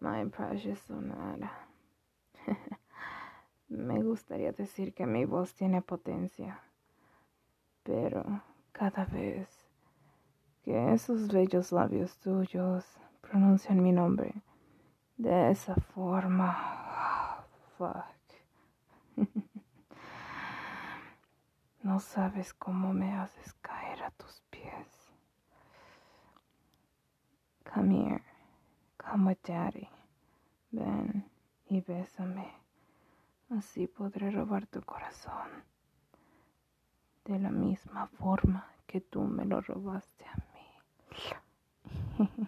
My precious sonara. Me gustaría decir que mi voz tiene potencia, pero cada vez que esos bellos labios tuyos pronuncian mi nombre de esa forma, fuck. No sabes cómo me haces caer a tus pies. Come here, daddy. Ven y bésame. Así podré robar tu corazón. De la misma forma que tú me lo robaste a mí.